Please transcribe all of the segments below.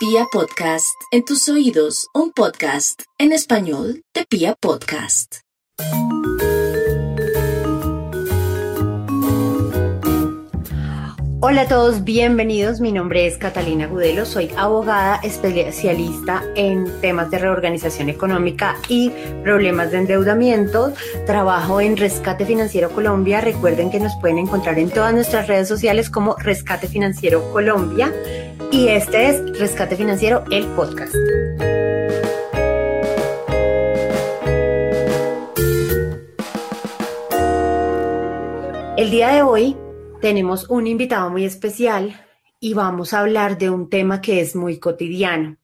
Pia Podcast, en tus oídos, un podcast en español de Pia Podcast. Hola a todos, bienvenidos. Mi nombre es Catalina Gudelo, soy abogada especialista en temas de reorganización económica y problemas de endeudamiento. Trabajo en Rescate Financiero Colombia. Recuerden que nos pueden encontrar en todas nuestras redes sociales como Rescate Financiero Colombia. Y este es Rescate Financiero, el podcast. El día de hoy tenemos un invitado muy especial y vamos a hablar de un tema que es muy cotidiano.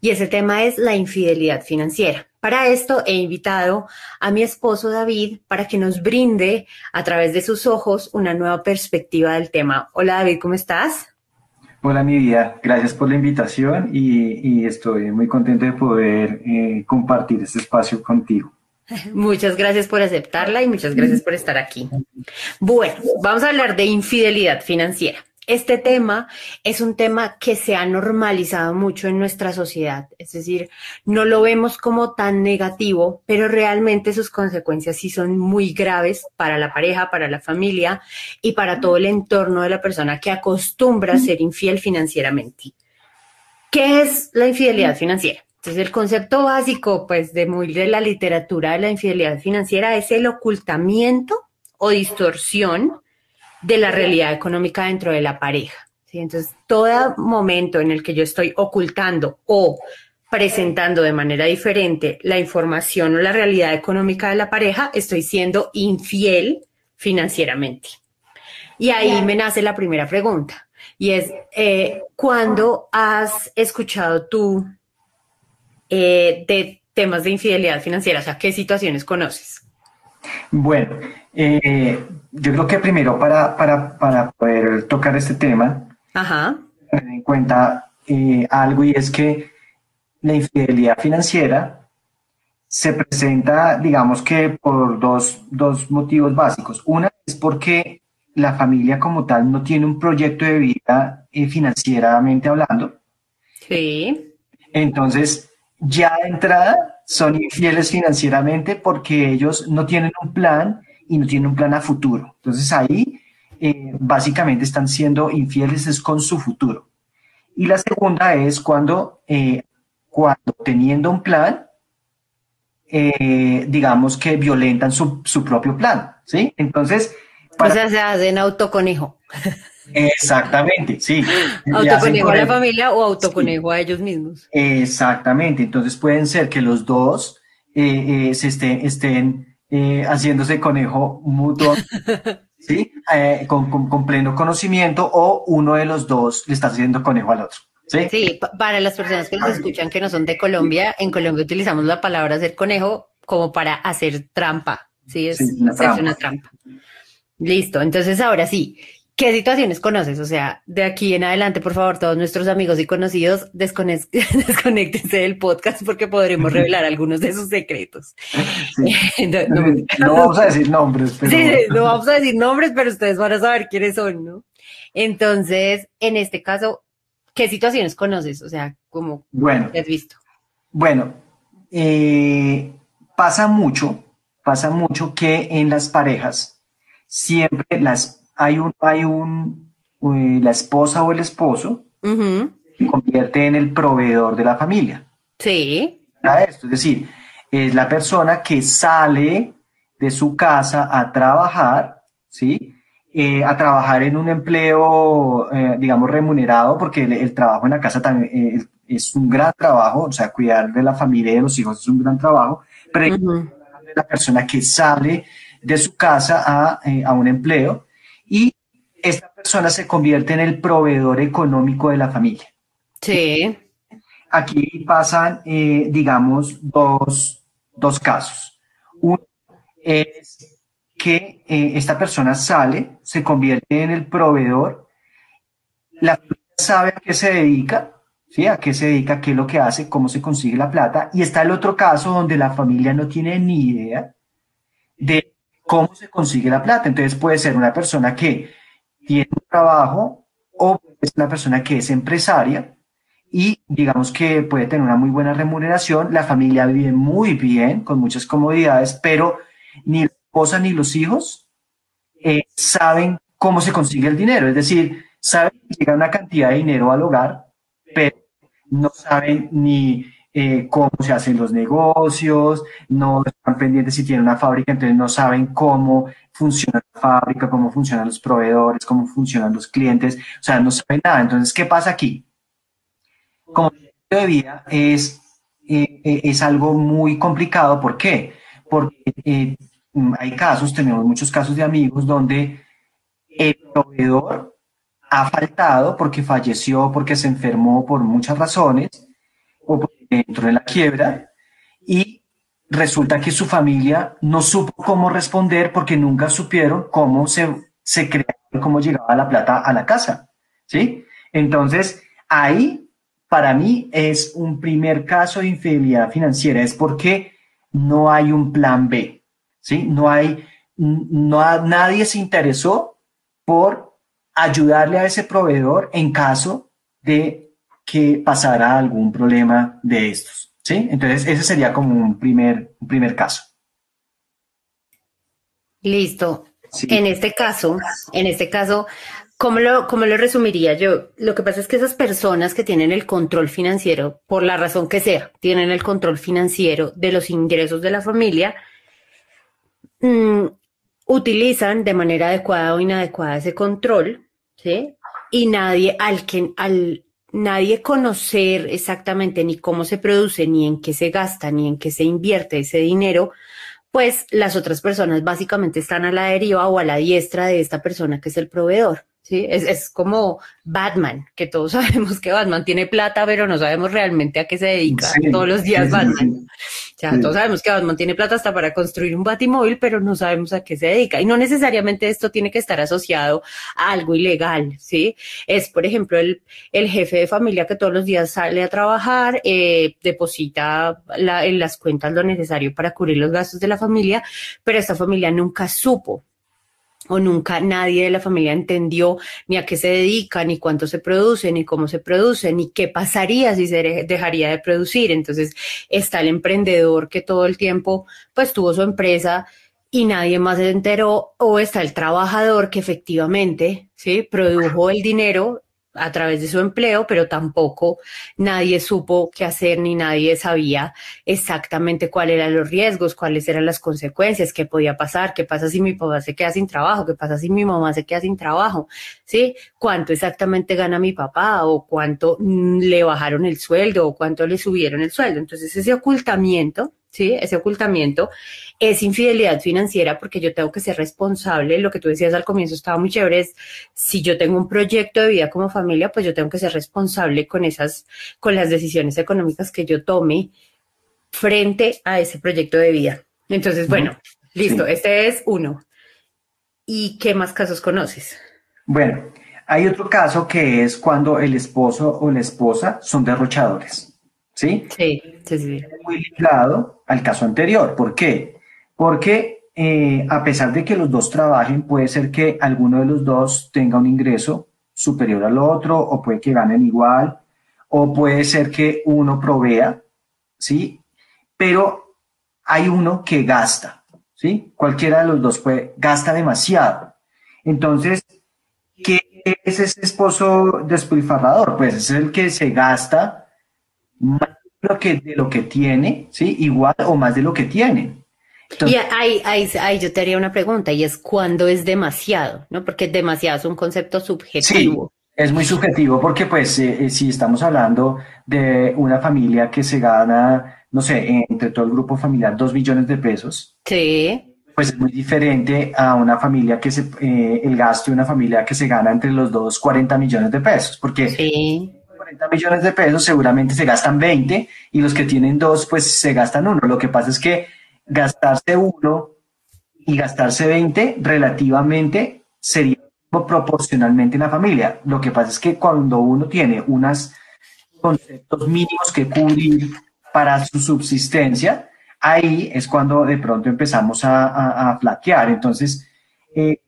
Y ese tema es la infidelidad financiera. Para esto he invitado a mi esposo David para que nos brinde a través de sus ojos una nueva perspectiva del tema. Hola David, ¿cómo estás? Hola mi vida, gracias por la invitación y, estoy muy contento de poder eh, compartir este espacio contigo. Muchas gracias por aceptarla y muchas gracias por estar aquí. Bueno, vamos a hablar de infidelidad financiera. Este tema es un tema que se ha normalizado mucho en nuestra sociedad, es decir, no lo vemos como tan negativo, pero realmente sus consecuencias sí son muy graves para la pareja, para la familia y para todo el entorno de la persona que acostumbra a ser infiel financieramente. ¿Qué es la infidelidad financiera? Entonces, el concepto básico, pues, de muy de la literatura de la infidelidad financiera es el ocultamiento o distorsión de la realidad económica dentro de la pareja. ¿sí? Entonces, todo momento en el que yo estoy ocultando o presentando de manera diferente la información o la realidad económica de la pareja, estoy siendo infiel financieramente. Y ahí me nace la primera pregunta, y es, eh, ¿cuándo has escuchado tú eh, de temas de infidelidad financiera? O sea, ¿qué situaciones conoces? Bueno, eh, yo creo que primero para, para, poder tocar este tema, tener en cuenta eh, algo y es que la infidelidad financiera se presenta, digamos que por dos, dos motivos básicos. Una es porque la familia como tal no tiene un proyecto de vida financieramente hablando. Sí. Entonces, ya de entrada son infieles financieramente porque ellos no tienen un plan y no tienen un plan a futuro. Entonces ahí eh, básicamente están siendo infieles es con su futuro. Y la segunda es cuando, eh, cuando teniendo un plan, eh, digamos que violentan su, su, propio plan, ¿sí? Entonces... Para... O sea, se hacen autoconejo. Exactamente, sí. Autoconejo a la familia o autoconejo a ellos mismos. Exactamente, entonces pueden ser que los dos eh, se estén, estén eh, haciéndose conejo mutuo, ¿sí? Con, pleno conocimiento o uno de los dos le está haciendo conejo al otro. Sí, sí para las personas que nos escuchan que no son de Colombia, en Colombia utilizamos la palabra hacer conejo como para hacer trampa, ¿sí? Es una trampa. Listo, entonces ahora sí, ¿Qué situaciones conoces? O sea, de aquí en adelante, por favor, todos nuestros amigos y conocidos, desconéctense del podcast porque podremos revelar algunos de sus secretos. No, vamos a decir nombres. Pero... Sí, no vamos a decir nombres, pero ustedes van a saber quiénes son, ¿no? Entonces, en este caso, ¿qué situaciones conoces? O sea, ¿cómo bueno, has visto? Bueno, eh, pasa mucho, pasa mucho que en las parejas siempre las hay un, hay un, eh, la esposa o el esposo se convierte en el proveedor de la familia. Sí. esto, es decir, es la persona que sale de su casa a trabajar, ¿sí? Eh, a trabajar en un empleo, eh, digamos, remunerado, porque el, trabajo en la casa también es un gran trabajo, o sea, cuidar de la familia y de los hijos es un gran trabajo, pero la persona que sale de su casa a, a un empleo y esta persona se convierte en el proveedor económico de la familia. Sí. Aquí pasan, eh, digamos, dos, casos. Uno es que eh, esta persona sale, se convierte en el proveedor, la familia sabe a qué se dedica, ¿sí? A qué se dedica, qué es lo que hace, cómo se consigue la plata. Y está el otro caso donde la familia no tiene ni idea de cómo se consigue la plata. Entonces puede ser una persona que tiene un trabajo o es una persona que es empresaria y digamos que puede tener una muy buena remuneración, la familia vive muy bien, con muchas comodidades, pero ni la esposa ni los hijos eh, saben cómo se consigue el dinero, es decir, saben que llega una cantidad de dinero al hogar, pero no saben ni eh, cómo se hacen los negocios, no están pendientes si tienen una fábrica, entonces no saben cómo funciona la fábrica, cómo funcionan los proveedores, cómo funcionan los clientes, o sea, no saben nada. Entonces, ¿qué pasa aquí? Como de vida es, eh, eh, es algo muy complicado. ¿Por qué? Porque hay casos, tenemos muchos casos de amigos donde el proveedor ha faltado porque falleció, porque se enfermó por muchas razones, o porque entró en la quiebra, y resulta que su familia no supo cómo responder porque nunca supieron cómo se, se creaba, cómo llegaba la plata a la casa, ¿sí? Entonces, ahí, para mí, es un primer caso de infidelidad financiera, es porque no hay un plan B, ¿sí? No hay, no, nadie se interesó por ayudarle a ese proveedor en caso de que pasara algún problema de estos. ¿sí? Entonces, ese sería como un primer, un primer caso. Listo. En este caso, en este caso, ¿cómo lo, ¿cómo lo resumiría yo? Lo que pasa es que esas personas que tienen el control financiero, por la razón que sea, tienen el control financiero de los ingresos de la familia, mm, utilizan de manera adecuada o inadecuada ese control, ¿sí? Y nadie, al que, al nadie conocer exactamente ni cómo se produce, ni en qué se gasta, ni en qué se invierte ese dinero, pues las otras personas básicamente están a la deriva o a la diestra de esta persona que es el proveedor. ¿Sí? Es, es, como Batman, que todos sabemos que Batman tiene plata, pero no sabemos realmente a qué se dedica todos los días Batman. o sea, todos sabemos que Batman tiene plata hasta para construir un batimóvil, pero no sabemos a qué se dedica. Y no necesariamente esto tiene que estar asociado a algo ilegal, ¿sí? Es, por ejemplo, el, el jefe de familia que todos los días sale a trabajar, eh, deposita la, en las cuentas lo necesario para cubrir los gastos de la familia, pero esta familia nunca supo o nunca nadie de la familia entendió ni a qué se dedica, ni cuánto se produce, ni cómo se produce, ni qué pasaría si se dejaría de producir. Entonces está el emprendedor que todo el tiempo pues tuvo su empresa y nadie más se enteró, o está el trabajador que efectivamente, sí, produjo el dinero a través de su empleo, pero tampoco nadie supo qué hacer ni nadie sabía exactamente cuáles eran los riesgos, cuáles eran las consecuencias, qué podía pasar, qué pasa si mi papá se queda sin trabajo, qué pasa si mi mamá se queda sin trabajo, ¿sí? ¿Cuánto exactamente gana mi papá o cuánto mm, le bajaron el sueldo o cuánto le subieron el sueldo? Entonces ese ocultamiento ¿sí? Ese ocultamiento es infidelidad financiera porque yo tengo que ser responsable. Lo que tú decías al comienzo estaba muy chévere. Es, si yo tengo un proyecto de vida como familia, pues yo tengo que ser responsable con esas, con las decisiones económicas que yo tome frente a ese proyecto de vida. Entonces, bueno, listo. Este es uno. ¿Y qué más casos conoces? Bueno, hay otro caso que es cuando el esposo o la esposa son derrochadores. ¿Sí? Sí, sí, sí. Muy ligado al caso anterior. ¿Por qué? Porque eh, a pesar de que los dos trabajen, puede ser que alguno de los dos tenga un ingreso superior al otro, o puede que ganen igual, o puede ser que uno provea, ¿sí? Pero hay uno que gasta, ¿sí? Cualquiera de los dos puede, gasta demasiado. Entonces, ¿qué es ese esposo despilfarrador? Pues es el que se gasta más de lo que, de lo que tiene, ¿sí? Igual o más de lo que tiene. y ahí, ahí, yo te haría una pregunta, y es cuándo es demasiado, ¿no? Porque demasiado es un concepto subjetivo. Sí, es muy subjetivo porque, pues, eh, eh, si estamos hablando de una familia que se gana, no sé, entre todo el grupo familiar, dos millones de pesos. Sí. Pues es muy diferente a una familia que se, eh, el gasto de una familia que se gana entre los dos 40 millones de pesos, porque sí 40 millones de pesos, seguramente se gastan 20 y los que tienen dos, pues se gastan uno. Lo que pasa es que gastarse uno y gastarse 20 relativamente sería proporcionalmente en la familia. Lo que pasa es que cuando uno tiene unos conceptos mínimos que cubrir para su subsistencia, ahí es cuando de pronto empezamos a, a, flaquear. Entonces, eh,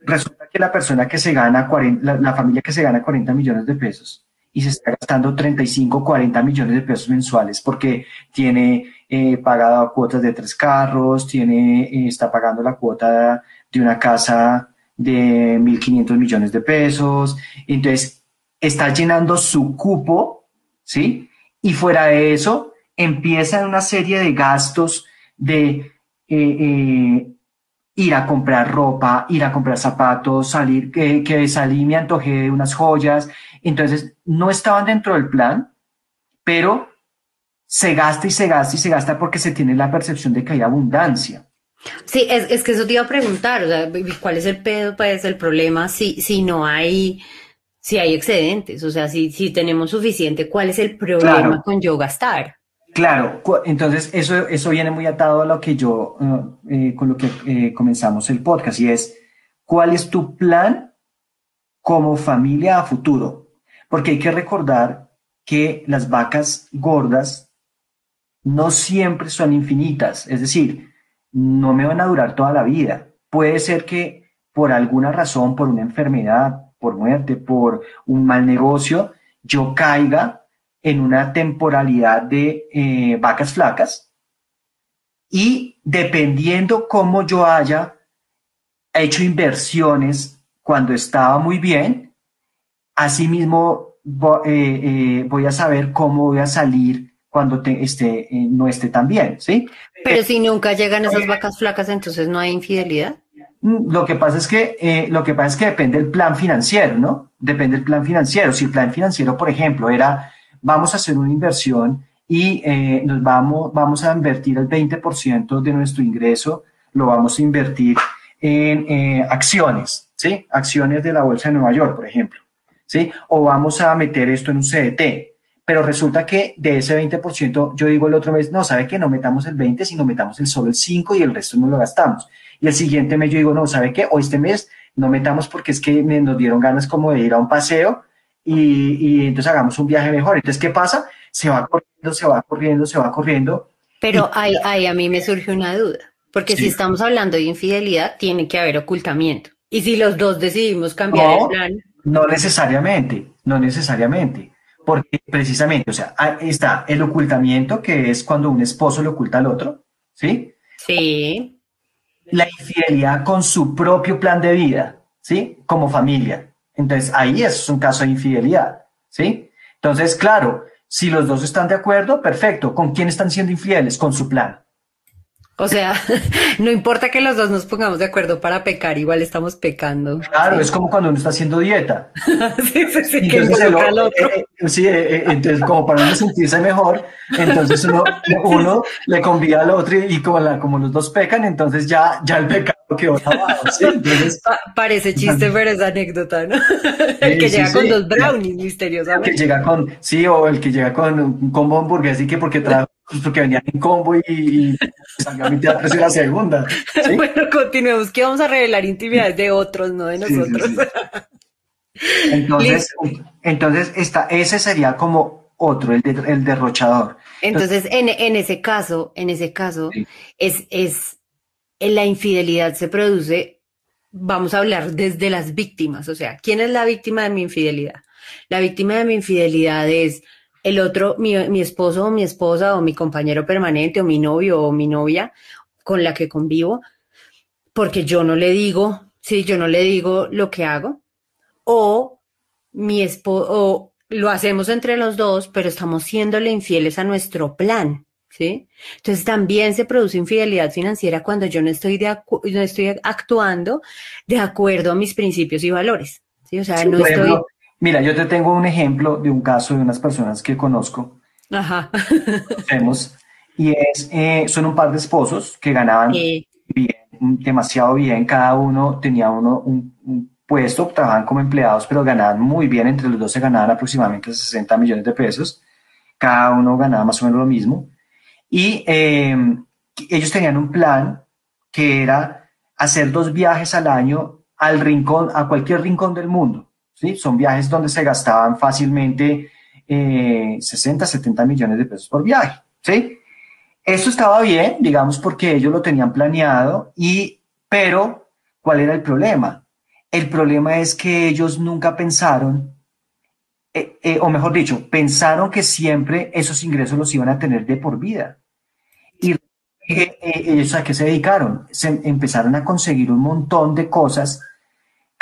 resulta que la persona que se gana 40, la, la, familia que se gana 40 millones de pesos y se está gastando 35, 40 millones de pesos mensuales porque tiene eh, pagado cuotas de tres carros, tiene, eh, está pagando la cuota de una casa de 1.500 millones de pesos. Entonces, está llenando su cupo, ¿sí? Y fuera de eso, empiezan una serie de gastos de eh, ir a comprar ropa, ir a comprar zapatos, salir, que salí me antojé de unas joyas. Entonces, no estaban dentro del plan, pero se gasta y se gasta y se gasta porque se tiene la percepción de que hay abundancia. Sí, es, es que eso te iba a preguntar, o sea, ¿cuál es el pedo, pues, el problema si, si no hay, si hay excedentes? O sea, si, si tenemos suficiente, ¿cuál es el problema con yo gastar? Claro, entonces eso, eso viene muy atado a lo que yo, eh, eh, con lo que eh, comenzamos el podcast, y es, ¿cuál es tu plan como familia a futuro? Porque hay que recordar que las vacas gordas no siempre son infinitas, es decir, no me van a durar toda la vida. Puede ser que por alguna razón, por una enfermedad, por muerte, por un mal negocio, yo caiga en una temporalidad de eh, vacas flacas y dependiendo cómo yo haya hecho inversiones cuando estaba muy bien, asimismo eh, eh, voy a saber cómo voy a salir cuando te, esté, no esté tan bien, ¿sí? Pero si nunca llegan esas vacas flacas, entonces no hay infidelidad. Mm, lo que pasa es que lo que pasa es que depende del plan financiero, ¿no? Depende del plan financiero. Si el plan financiero, por ejemplo, era vamos a hacer una inversión y eh, nos vamos, vamos a invertir el 20% de nuestro ingreso, lo vamos a invertir en eh, acciones, ¿sí? Acciones de la Bolsa de Nueva York, por ejemplo, ¿sí? O vamos a meter esto en un CDT. Pero resulta que de ese 20%, yo digo el otro mes, no, ¿sabe qué? No metamos el 20, sino metamos el solo el 5 y el resto no lo gastamos. Y el siguiente mes yo digo, no, ¿sabe qué? O este mes no metamos porque es que nos dieron ganas como de ir a un paseo y, entonces hagamos un viaje mejor. Entonces, ¿qué pasa? Se va corriendo, se va corriendo, se va corriendo. Pero ahí, ahí a mí me surge una duda, porque si estamos hablando de infidelidad, tiene que haber ocultamiento. Y si los dos decidimos cambiar el plan. No necesariamente, no necesariamente. Porque precisamente, o sea, está el ocultamiento, que es cuando un esposo le oculta al otro, ¿sí? Sí. La infidelidad con su propio plan de vida, ¿sí? Como familia. Entonces, ahí es un caso de infidelidad, ¿sí? Entonces, claro, si los dos están de acuerdo, perfecto. ¿Con quién están siendo infieles? Con su plan. O sea, no importa que los dos nos pongamos de acuerdo para pecar, igual estamos pecando. Claro, es como cuando uno está haciendo dieta. sí, sí, sí, que el otro. Eh, eh, sí, eh, entonces como para uno sentirse mejor, entonces uno, uno le convida al otro y, como, la, como los dos pecan, entonces ya, ya el pecado quedó abajo. ¿sí? parece chiste, pero es anécdota, ¿no? el que llega con dos brownies misteriosamente. El que llega con, sí, o el que llega con un combo hamburguesa y que porque trae pues porque venían en combo y, y salió a precio la segunda. Bueno, continuemos, que vamos a revelar intimidades de otros, no de nosotros. entonces, entonces esta, ese sería como otro, el, el derrochador. Entonces, en, en, ese caso, en ese caso, es, es la infidelidad se produce, vamos a hablar desde las víctimas, o sea, ¿quién es la víctima de mi infidelidad? La víctima de mi infidelidad es el otro, mi, esposo o mi esposa o mi compañero permanente o mi novio o mi novia con la que convivo, porque yo no le digo, sí, yo no le digo lo que hago, o mi esposo, o lo hacemos entre los dos, pero estamos siéndole infieles a nuestro plan, ¿sí? Entonces también se produce infidelidad financiera cuando yo no estoy, de no estoy actuando de acuerdo a mis principios y valores, ¿sí? O sea, no estoy... Mira, yo te tengo un ejemplo de un caso de unas personas que conozco. Ajá. y es, eh, son un par de esposos que ganaban bien, demasiado bien. Cada uno tenía uno un, puesto, trabajaban como empleados, pero ganaban muy bien. Entre los dos se ganaban aproximadamente 60 millones de pesos. Cada uno ganaba más o menos lo mismo. Y em, ellos tenían un plan que era hacer dos viajes al año al rincón, a cualquier rincón del mundo. ¿Sí? Son viajes donde se gastaban fácilmente 60, eh, 70 millones de pesos por viaje, ¿sí? Esto estaba bien, digamos, porque ellos lo tenían planeado, y, pero, ¿cuál era el problema? El problema es que ellos nunca pensaron eh, eh, o mejor dicho, pensaron que siempre esos ingresos los iban a tener de por vida. Y eh, ellos a qué se dedicaron? Se empezaron a conseguir un montón de cosas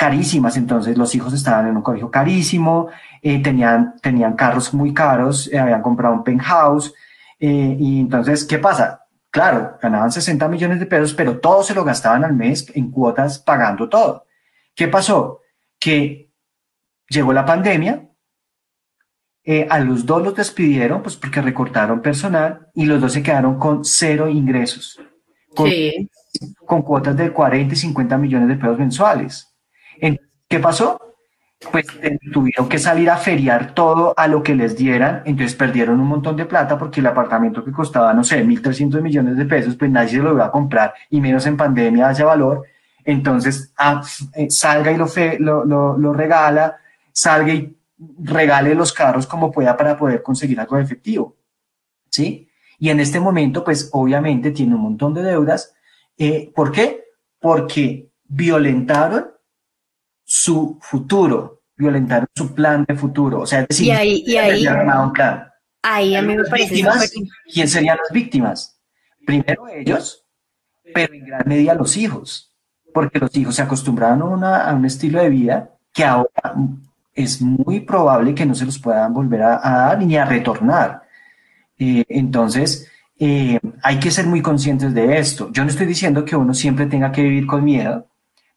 carísimas. Entonces los hijos estaban en un colegio carísimo, tenían, tenían carros muy caros, habían comprado un penthouse. y entonces, ¿qué pasa? Claro, ganaban 60 millones de pesos, pero todo se lo gastaban al mes en cuotas pagando todo. ¿Qué pasó? Que llegó la pandemia, eh, a los dos los despidieron, pues porque recortaron personal y los dos se quedaron con cero ingresos. Con, sí. con cuotas de 40 y 50 millones de pesos mensuales. ¿Qué pasó? pues tuvieron que salir a feriar todo a lo que les dieran, entonces perdieron un montón de plata porque el apartamento que costaba, no sé, 1.300 millones de pesos, pues nadie se lo iba a comprar y menos en pandemia hace valor. Entonces, ah, eh, salga y lo, fe, lo, regala, salga y regale los carros como pueda para poder conseguir algo de efectivo. ¿Sí? Y en este momento, pues obviamente tiene un montón de deudas. Eh, ¿Por qué? Porque violentaron su futuro, violentar su plan de futuro. O sea, es decir, y ahí, y ahí, un plan. ahí a mí me parece. ¿Quién serían las víctimas? Primero ellos, pero en gran medida los hijos, porque los hijos se acostumbraron a, a un estilo de vida que ahora es muy probable que no se los puedan volver a, a dar ni a retornar. Eh, entonces, eh, hay que ser muy conscientes de esto. Yo no estoy diciendo que uno siempre tenga que vivir con miedo,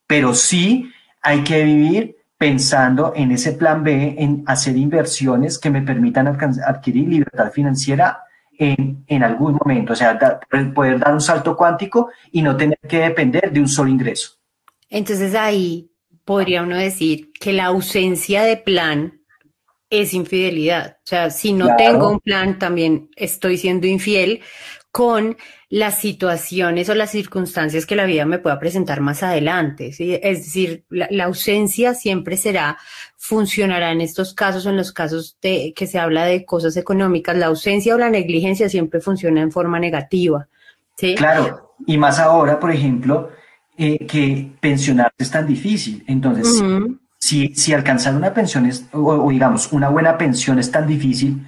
pero sí hay que vivir pensando en ese plan B, en hacer inversiones que me permitan adquirir libertad financiera en, en, algún momento, o sea, poder dar un salto cuántico y no tener que depender de un solo ingreso. Entonces ahí podría uno decir que la ausencia de plan es infidelidad. O sea, si no tengo un plan, también estoy siendo infiel con las situaciones o las circunstancias que la vida me pueda presentar más adelante. ¿sí? Es decir, la, la, ausencia siempre será, funcionará en estos casos, en los casos de que se habla de cosas económicas, la ausencia o la negligencia siempre funciona en forma negativa. ¿sí? Claro, y más ahora, por ejemplo, eh, que pensionarse es tan difícil. Entonces, uh -huh. si, si alcanzar una pensión es, o, o digamos, una buena pensión es tan difícil,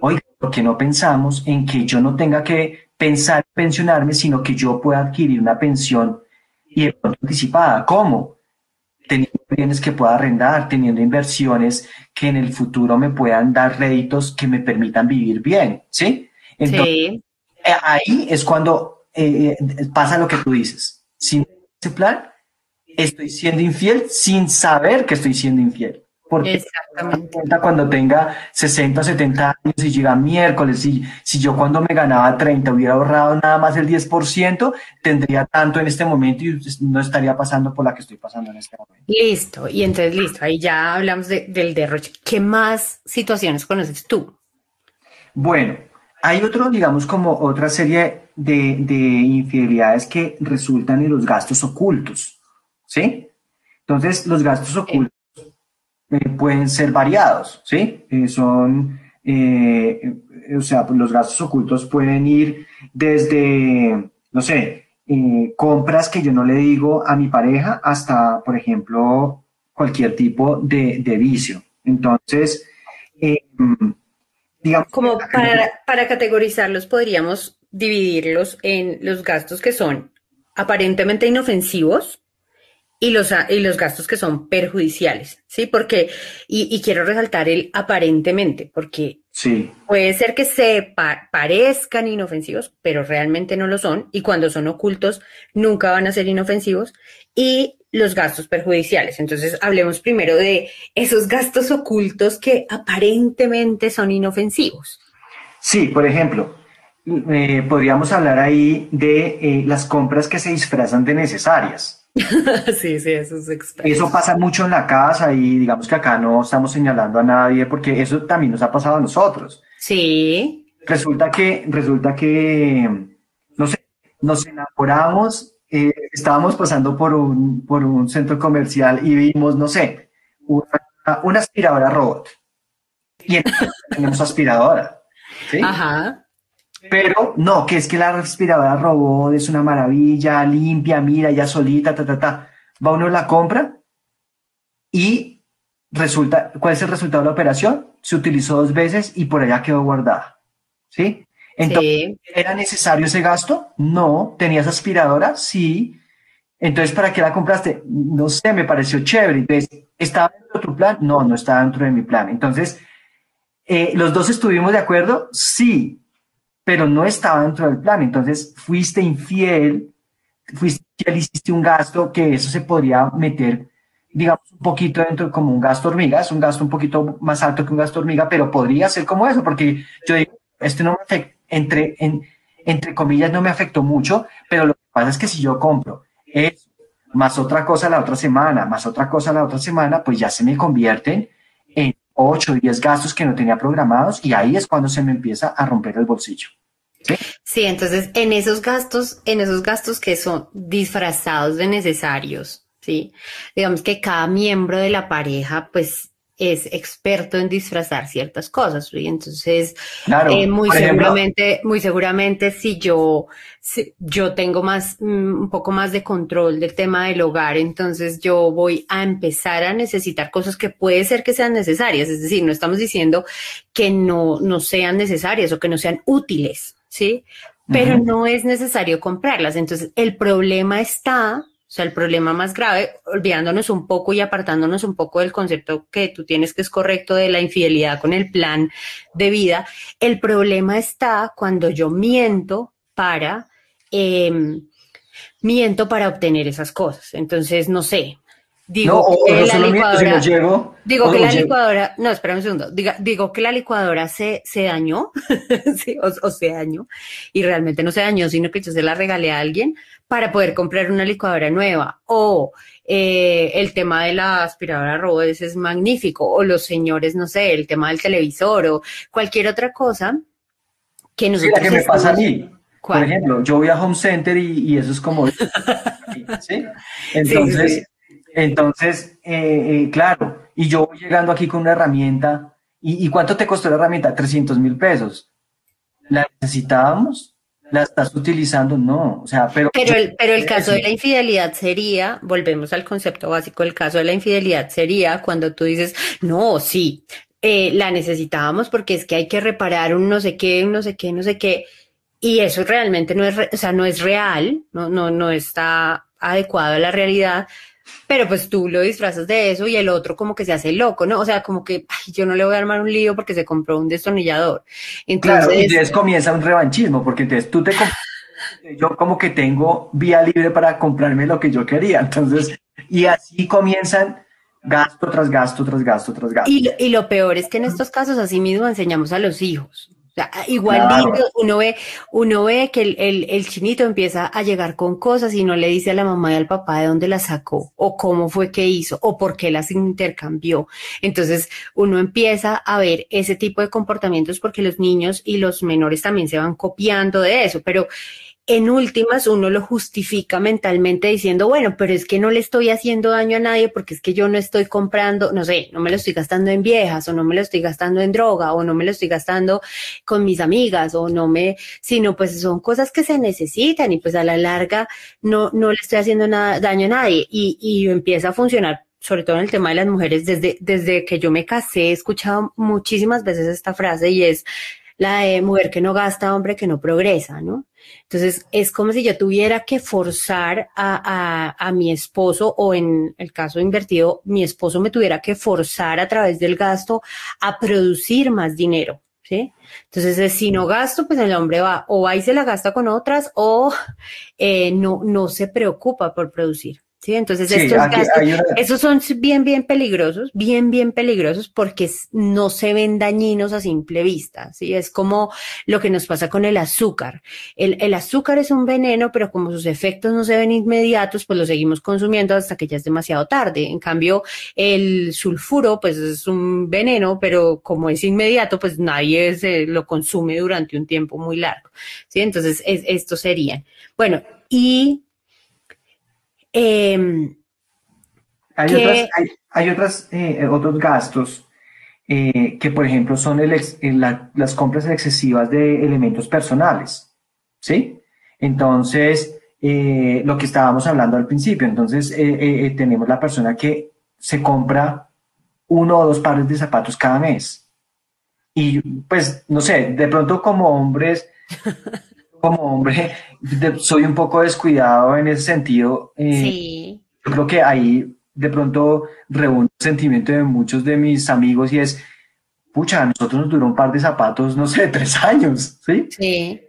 oiga, ¿por qué no pensamos en que yo no tenga que pensar en pensionarme, sino que yo pueda adquirir una pensión y de pronto anticipada. ¿Cómo? Teniendo bienes que pueda arrendar, teniendo inversiones que en el futuro me puedan dar réditos que me permitan vivir bien, ¿sí? Entonces, sí. ahí es cuando eh, pasa lo que tú dices. Sin ese plan, estoy siendo infiel sin saber que estoy siendo infiel. Porque cuando tenga 60, 70 años y llega miércoles, si, si yo cuando me ganaba 30 hubiera ahorrado nada más el 10%, tendría tanto en este momento y no estaría pasando por la que estoy pasando en este momento. Listo, y entonces listo, ahí ya hablamos de, del derroche. ¿Qué más situaciones conoces tú? Bueno, hay otro, digamos, como otra serie de, de infidelidades que resultan en los gastos ocultos, ¿sí? Entonces, los gastos ocultos eh, pueden ser variados, ¿sí? Eh, son, eh, o sea, los gastos ocultos pueden ir desde, no sé, compras que yo no le digo a mi pareja hasta, por ejemplo, cualquier tipo de, de vicio. Entonces, digamos... Como para, para categorizarlos, podríamos dividirlos en los gastos que son aparentemente inofensivos, y los, y los gastos que son perjudiciales, ¿sí? Porque, y, y quiero resaltar el aparentemente, porque sí. puede ser que se pa parezcan inofensivos, pero realmente no lo son, y cuando son ocultos, nunca van a ser inofensivos, y los gastos perjudiciales. Entonces, hablemos primero de esos gastos ocultos que aparentemente son inofensivos. Sí, por ejemplo, eh, podríamos hablar ahí de eh, las compras que se disfrazan de necesarias. sí, sí, eso es extraño. Eso pasa mucho en la casa y digamos que acá no estamos señalando a nadie porque eso también nos ha pasado a nosotros. Sí. Resulta que, resulta que, no sé, nos enamoramos, eh, estábamos pasando por un, por un centro comercial y vimos, no sé, una, una aspiradora robot. Y tenemos aspiradora. ¿sí? Ajá. Pero no, que es que la respiradora robot es una maravilla, limpia, mira, ya solita, ta, ta, ta. Va uno la compra y resulta, ¿cuál es el resultado de la operación? Se utilizó dos veces y por allá quedó guardada. ¿Sí? Entonces, ¿era necesario ese gasto? No. ¿Tenías aspiradora? Sí. Entonces, ¿para qué la compraste? No sé, me pareció chévere. Entonces, ¿estaba dentro de tu plan? No, no estaba dentro de mi plan. Entonces, eh, ¿los dos estuvimos de acuerdo? Sí, pero no estaba dentro del plan. Entonces, fuiste infiel, fuiste infiel, hiciste un gasto que eso se podría meter, digamos, un poquito dentro como un gasto hormiga. Es un gasto un poquito más alto que un gasto hormiga, pero podría ser como eso, porque yo digo, este no me afecta, entre, entre comillas, no me afectó mucho, pero lo que pasa es que si yo compro eso, más otra cosa la otra semana, más otra cosa la otra semana, pues ya se me convierten en 8 o 10 gastos que no tenía programados y ahí es cuando se me empieza a romper el bolsillo. ¿Sí? sí, entonces en esos gastos, en esos gastos que son disfrazados de necesarios, ¿sí? Digamos que cada miembro de la pareja, pues es experto en disfrazar ciertas cosas, ¿sí? Entonces, eh, muy seguramente, muy seguramente si yo, si yo tengo más, mm, un poco más de control del tema del hogar, entonces yo voy a empezar a necesitar cosas que puede ser que sean necesarias, es decir, no estamos diciendo que no, no sean necesarias o que no sean útiles, ¿sí? Pero no es necesario comprarlas. Entonces, el problema está sea, el problema más grave, olvidándonos un poco y apartándonos un poco del concepto que tú tienes que es correcto de la infidelidad con el plan de vida, el problema está cuando yo miento para, em, miento para obtener esas cosas. Entonces, no sé, Digo que la licuadora, digo que la licuadora, no, espera un segundo, digo que la licuadora se, se dañó, o, se dañó, y realmente no se dañó, sino que yo se la regalé a alguien para poder comprar una licuadora nueva, o eh, el tema de la aspiradora robot es magnífico, o los señores, no sé, el tema del televisor, o cualquier otra cosa que nosotros... Sí, que me pasa a mí. Por ejemplo, yo voy a Home Center y, eso es como... ¿sí? Entonces... Entonces, eh, eh, claro, y yo voy llegando aquí con una herramienta, ¿y, cuánto te costó la herramienta? 300 mil pesos. ¿La necesitábamos? ¿La estás utilizando? No, o sea, pero... Pero el, pero el caso de la infidelidad sería, volvemos al concepto básico, el caso de la infidelidad sería cuando tú dices, no, sí, eh, la necesitábamos porque es que hay que reparar un no sé qué, un no sé qué, no sé qué, y eso realmente no es, o sea, no es real, no, no, no está adecuado a la realidad, pero pues tú lo disfrazas de eso y el otro como que se hace loco, ¿no? O sea, como que yo no le voy a armar un lío porque se compró un destornillador. Entonces, claro, y entonces comienza un revanchismo, porque entonces tú te yo como que tengo vía libre para comprarme lo que yo quería. Entonces, y así comienzan gasto tras gasto, tras gasto, tras gasto. Y, y lo peor es que en estos casos así mismo enseñamos a los hijos. Igual uno ve, uno ve que el, el, chinito empieza a llegar con cosas y no le dice a la mamá y al papá de dónde las sacó, o cómo fue que hizo, o por qué las intercambió. Entonces, uno empieza a ver ese tipo de comportamientos porque los niños y los menores también se van copiando de eso, pero en últimas uno lo justifica mentalmente diciendo, bueno, pero es que no le estoy haciendo daño a nadie porque es que yo no estoy comprando, no sé, no me lo estoy gastando en viejas o no me lo estoy gastando en droga o no me lo estoy gastando con mis amigas o no me, sino pues son cosas que se necesitan y pues a la larga no, no le estoy haciendo nada, daño a nadie y, y empieza a funcionar sobre todo en el tema de las mujeres, desde, desde que yo me casé he escuchado muchísimas veces esta frase y es la de mujer que no gasta, hombre que no progresa, ¿no? Entonces, es como si yo tuviera que forzar a, a, mi esposo, o en el caso invertido, mi esposo me tuviera que forzar a través del gasto a producir más dinero. ¿Sí? Entonces, si no gasto, pues el hombre va o y se la gasta con otras o eh, no, no se preocupa por producir. ¿Sí? Entonces, estos esos son bien, bien peligrosos, bien, bien peligrosos porque no se ven dañinos a simple vista, ¿sí? Es como lo que nos pasa con el azúcar. El, el azúcar es un veneno, pero como sus efectos no se ven inmediatos, pues lo seguimos consumiendo hasta que ya es demasiado tarde. En cambio, el sulfuro, pues es un veneno, pero como es inmediato, pues nadie se lo consume durante un tiempo muy largo, ¿sí? Entonces, es, estos serían. Bueno, y Em, hay, hay, otras, eh, otros gastos eh, que, por ejemplo, son el las compras excesivas de elementos personales, ¿sí? Entonces, eh, lo que estábamos hablando al principio, entonces tenemos la persona que se compra uno o dos pares de zapatos cada mes. Y pues, no sé, de pronto como hombres, como hombre, soy un poco descuidado en ese sentido. Eh, sí. Yo creo que ahí de pronto reúno un sentimiento de muchos de mis amigos y es, pucha, a nosotros nos duró un par de zapatos, no sé, tres años, ¿sí? Sí.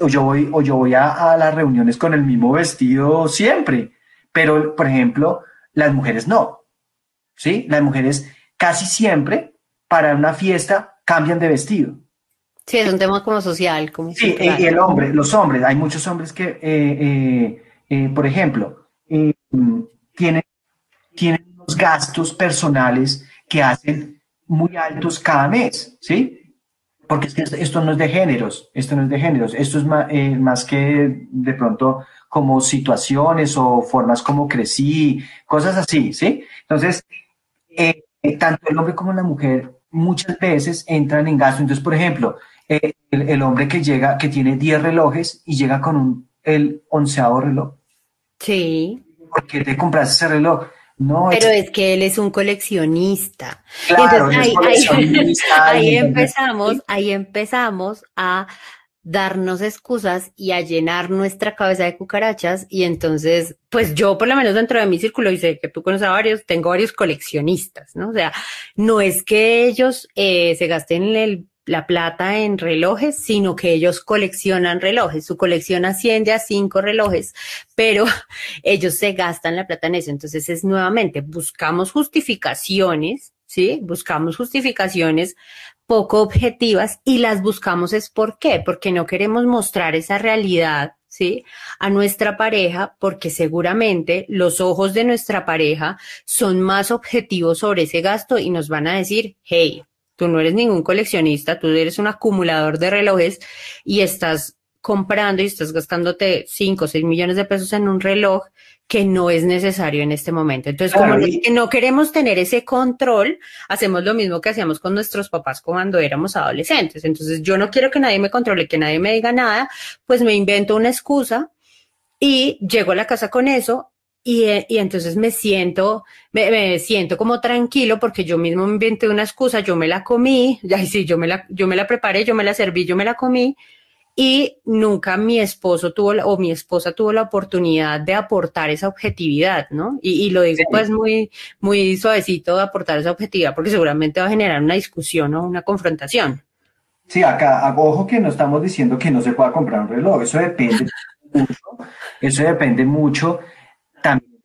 O yo voy, o yo voy a, a las reuniones con el mismo vestido siempre, pero, por ejemplo, las mujeres no, ¿sí? Las mujeres casi siempre para una fiesta cambian de vestido. Sí, es un tema como social. Como sí, y el hombre, los hombres, hay muchos hombres que, eh, eh, eh, por ejemplo, tienen, tienen unos gastos personales que hacen muy altos cada mes, ¿sí? Porque es que esto no es de géneros, esto no es de géneros, esto es más, más que de pronto como situaciones o formas como crecí, cosas así, ¿sí? Entonces, tanto el hombre como la mujer muchas veces entran en gasto. Entonces, por ejemplo, eh, el, hombre que llega, que tiene 10 relojes y llega con un, el onceavo reloj. Sí. ¿Por qué te compraste ese reloj? No, Pero es, que él es un coleccionista. Claro, ahí, ahí, empezamos, ahí empezamos a darnos excusas y a llenar nuestra cabeza de cucarachas y entonces, pues yo por lo menos dentro de mi círculo, y sé que tú conoces a varios, tengo varios coleccionistas, ¿no? O sea, no es que ellos eh, se gasten el la plata en relojes, sino que ellos coleccionan relojes. Su colección asciende a cinco relojes, pero ellos se gastan la plata en eso. Entonces es nuevamente, buscamos justificaciones, ¿sí? Buscamos justificaciones poco objetivas y las buscamos es por qué, porque no queremos mostrar esa realidad ¿sí? A nuestra pareja, porque seguramente los ojos de nuestra pareja son más objetivos sobre ese gasto y nos van a decir, hey, Tú no eres ningún coleccionista, tú eres un acumulador de relojes y estás comprando y estás gastándote 5 o 6 millones de pesos en un reloj que no es necesario en este momento. Entonces, como no queremos tener ese control, hacemos lo mismo que hacíamos con nuestros papás cuando éramos adolescentes. Entonces, yo no quiero que nadie me controle, que nadie me diga nada, pues me invento una excusa y llego a la casa con eso y, eh, y, entonces me siento, me, siento como tranquilo porque yo mismo me inventé una excusa, yo me la comí, ya sí, yo me la, yo me la preparé, yo me la serví, yo me la comí y nunca mi esposo tuvo o mi esposa tuvo la oportunidad de aportar esa objetividad, ¿no? Y, y lo digo pues muy, muy suavecito de aportar esa objetividad porque seguramente va a generar una discusión o una confrontación. Sí, acá, ojo que no estamos diciendo que no se pueda comprar un reloj, eso depende mucho, eso depende mucho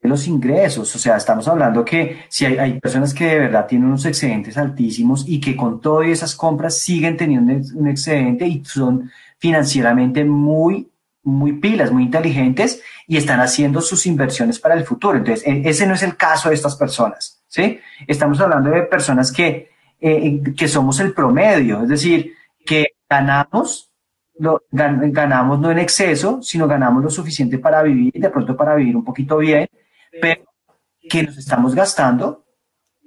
los ingresos, o sea, estamos hablando que si hay, personas que de verdad tienen unos excedentes altísimos y que con todas esas compras siguen teniendo un excedente y son financieramente muy, muy pilas, muy inteligentes y están haciendo sus inversiones para el futuro. Entonces, e, ese no es el caso de estas personas, ¿sí? Estamos hablando de personas que, eh, que somos el promedio, es decir, que ganamos ganamos no en exceso, sino ganamos lo suficiente para vivir, de pronto para vivir un poquito bien, pero que nos estamos gastando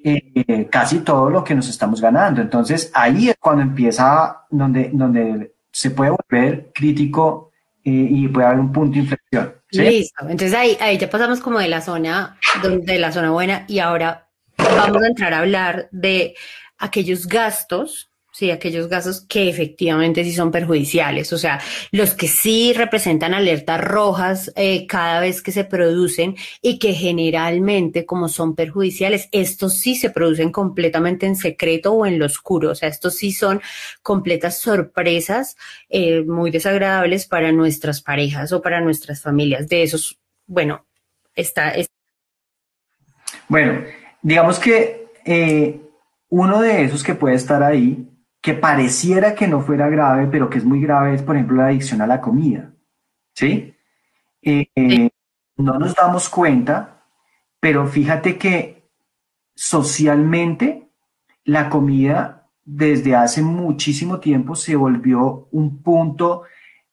eh, casi todo lo que nos estamos ganando. Entonces ahí es cuando empieza, donde, donde se puede volver crítico eh, y puede haber un punto de inflexión. Listo. Entonces ahí, ahí ya pasamos como de la zona, de la zona buena y ahora vamos a entrar a hablar de aquellos gastos sí, aquellos gastos que efectivamente sí son perjudiciales, o sea, los que sí representan alertas rojas eh, cada vez que se producen y que generalmente como son perjudiciales, estos sí se producen completamente en secreto o en lo oscuro, o sea, estos sí son completas sorpresas eh, muy desagradables para nuestras parejas o para nuestras familias. De esos, bueno, está... Bueno, digamos que... Eh, uno de esos que puede estar ahí que pareciera que no fuera grave, pero que es muy grave, es por ejemplo la adicción a la comida. ¿Sí? Eh, no nos damos cuenta, pero fíjate que socialmente la comida desde hace muchísimo tiempo se volvió un punto,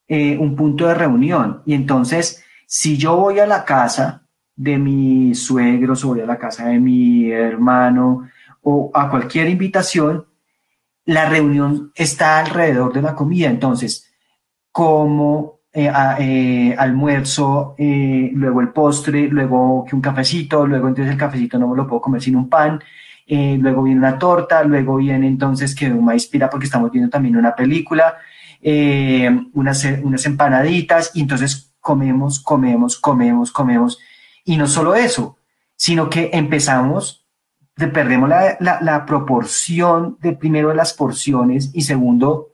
eh, un punto de reunión. Y entonces, si yo voy a la casa de mi suegro, o voy a la casa de mi hermano o a cualquier invitación, la reunión está alrededor de la comida, entonces, como eh, eh, almuerzo, eh, luego el postre, luego un cafecito, luego entonces el cafecito no me lo puedo comer sin un pan, eh, luego viene una torta, luego viene entonces que una inspira porque estamos viendo también una película, unas, unas empanaditas, y entonces comemos, comemos, comemos, comemos. Y no solo eso, sino que empezamos, perdemos la, la, proporción de primero de las porciones y segundo,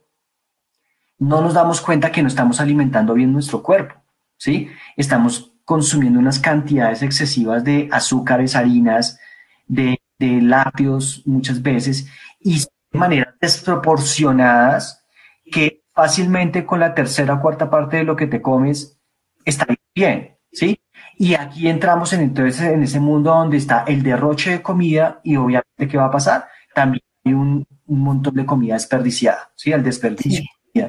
no nos damos cuenta que no estamos alimentando bien nuestro cuerpo, ¿sí? Estamos consumiendo unas cantidades excesivas de azúcares, harinas, de, de lácteos muchas veces y de maneras desproporcionadas que fácilmente con la tercera o cuarta parte de lo que te comes está bien, ¿sí? Y aquí entramos en, entonces en ese mundo donde está el derroche de comida y obviamente ¿qué va a pasar? También hay un, un montón de comida desperdiciada, ¿sí? El desperdicio. Sí.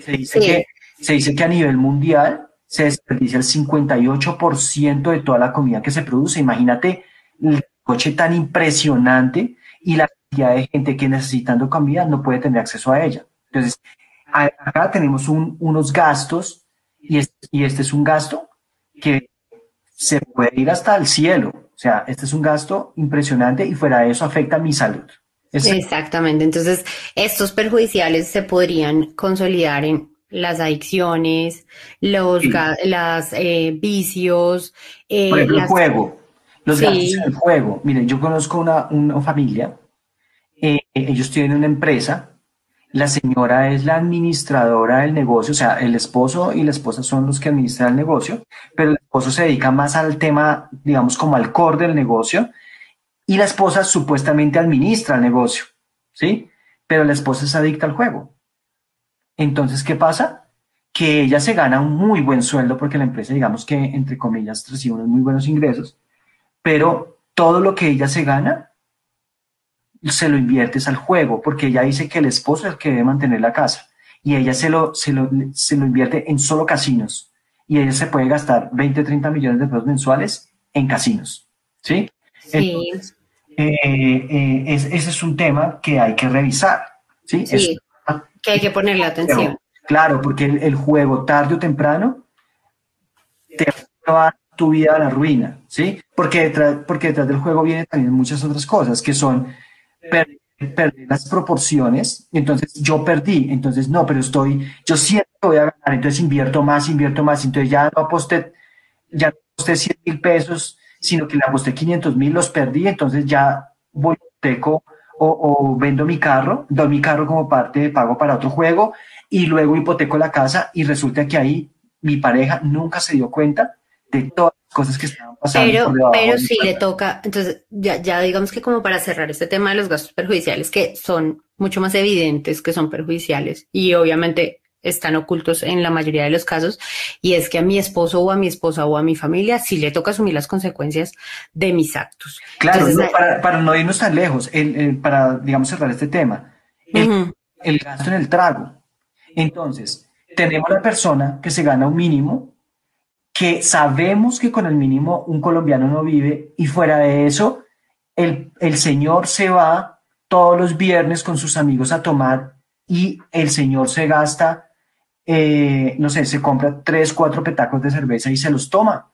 Se dice, que, se dice que a nivel mundial se desperdicia el 58% de toda la comida que se produce. Imagínate el coche tan impresionante y la cantidad de gente que necesitando comida no puede tener acceso a ella. Entonces, acá tenemos un, unos gastos y este, y este es un gasto que se puede ir hasta el cielo. O sea, este es un gasto impresionante y fuera de eso afecta mi salud. Es Exactamente. Entonces, estos perjudiciales se podrían consolidar en las adicciones, los sí. las eh, vicios. Eh, Por ejemplo, las... el juego, los sí. gastos en el juego. Miren, yo conozco una, una familia, eh, ellos tienen una empresa, la señora es la administradora del negocio, o sea, el esposo y la esposa son los que administran el negocio, pero el esposo se dedica más al tema, digamos, como al core del negocio, y la esposa supuestamente administra el negocio, ¿sí? Pero la esposa es adicta al juego. Entonces, ¿qué pasa? Que ella se gana un muy buen sueldo porque la empresa, digamos que, entre comillas, recibe unos muy buenos ingresos, pero todo lo que ella se gana se lo inviertes al juego, porque ella dice que el esposo es el que debe mantener la casa y ella se lo, se lo, se lo invierte en solo casinos y ella se puede gastar 20, 30 millones de pesos mensuales en casinos. ¿Sí? sí. Entonces, eh, eh, es, ese es un tema que hay que revisar. Sí, sí es, que hay que ponerle atención. Claro, porque el, el juego tarde o temprano te va tu vida a la ruina, ¿sí? Porque detrás, porque detrás del juego vienen también muchas otras cosas que son perder, perder las proporciones, entonces yo perdí, entonces no, pero estoy, yo siempre voy a ganar, entonces invierto más, invierto más, entonces ya no aposté, ya no aposté 100 mil pesos, sino que le aposté 500 mil, los perdí, entonces ya voy teco o, o, vendo mi carro, doy mi carro como parte de pago para otro juego y luego hipoteco la casa y resulta que ahí mi pareja nunca se dio cuenta de todas las cosas que estaban pasando. Pero, pero sí le toca, entonces ya, ya digamos que como para cerrar este tema de los gastos perjudiciales que son mucho más evidentes que son perjudiciales y obviamente están ocultos en la mayoría de los casos, y es que a mi esposo o a mi esposa o a mi familia sí le toca asumir las consecuencias de mis actos. Claro, Entonces, no, para, para, no irnos tan lejos, el, el, para, digamos, cerrar este tema, el, uh -huh. el gasto en el trago. Entonces, tenemos la persona que se gana un mínimo, que sabemos que con el mínimo un colombiano no vive, y fuera de eso, el, el señor se va todos los viernes con sus amigos a tomar y el señor se gasta eh, no sé, se compra tres, cuatro petacos de cerveza y se los toma.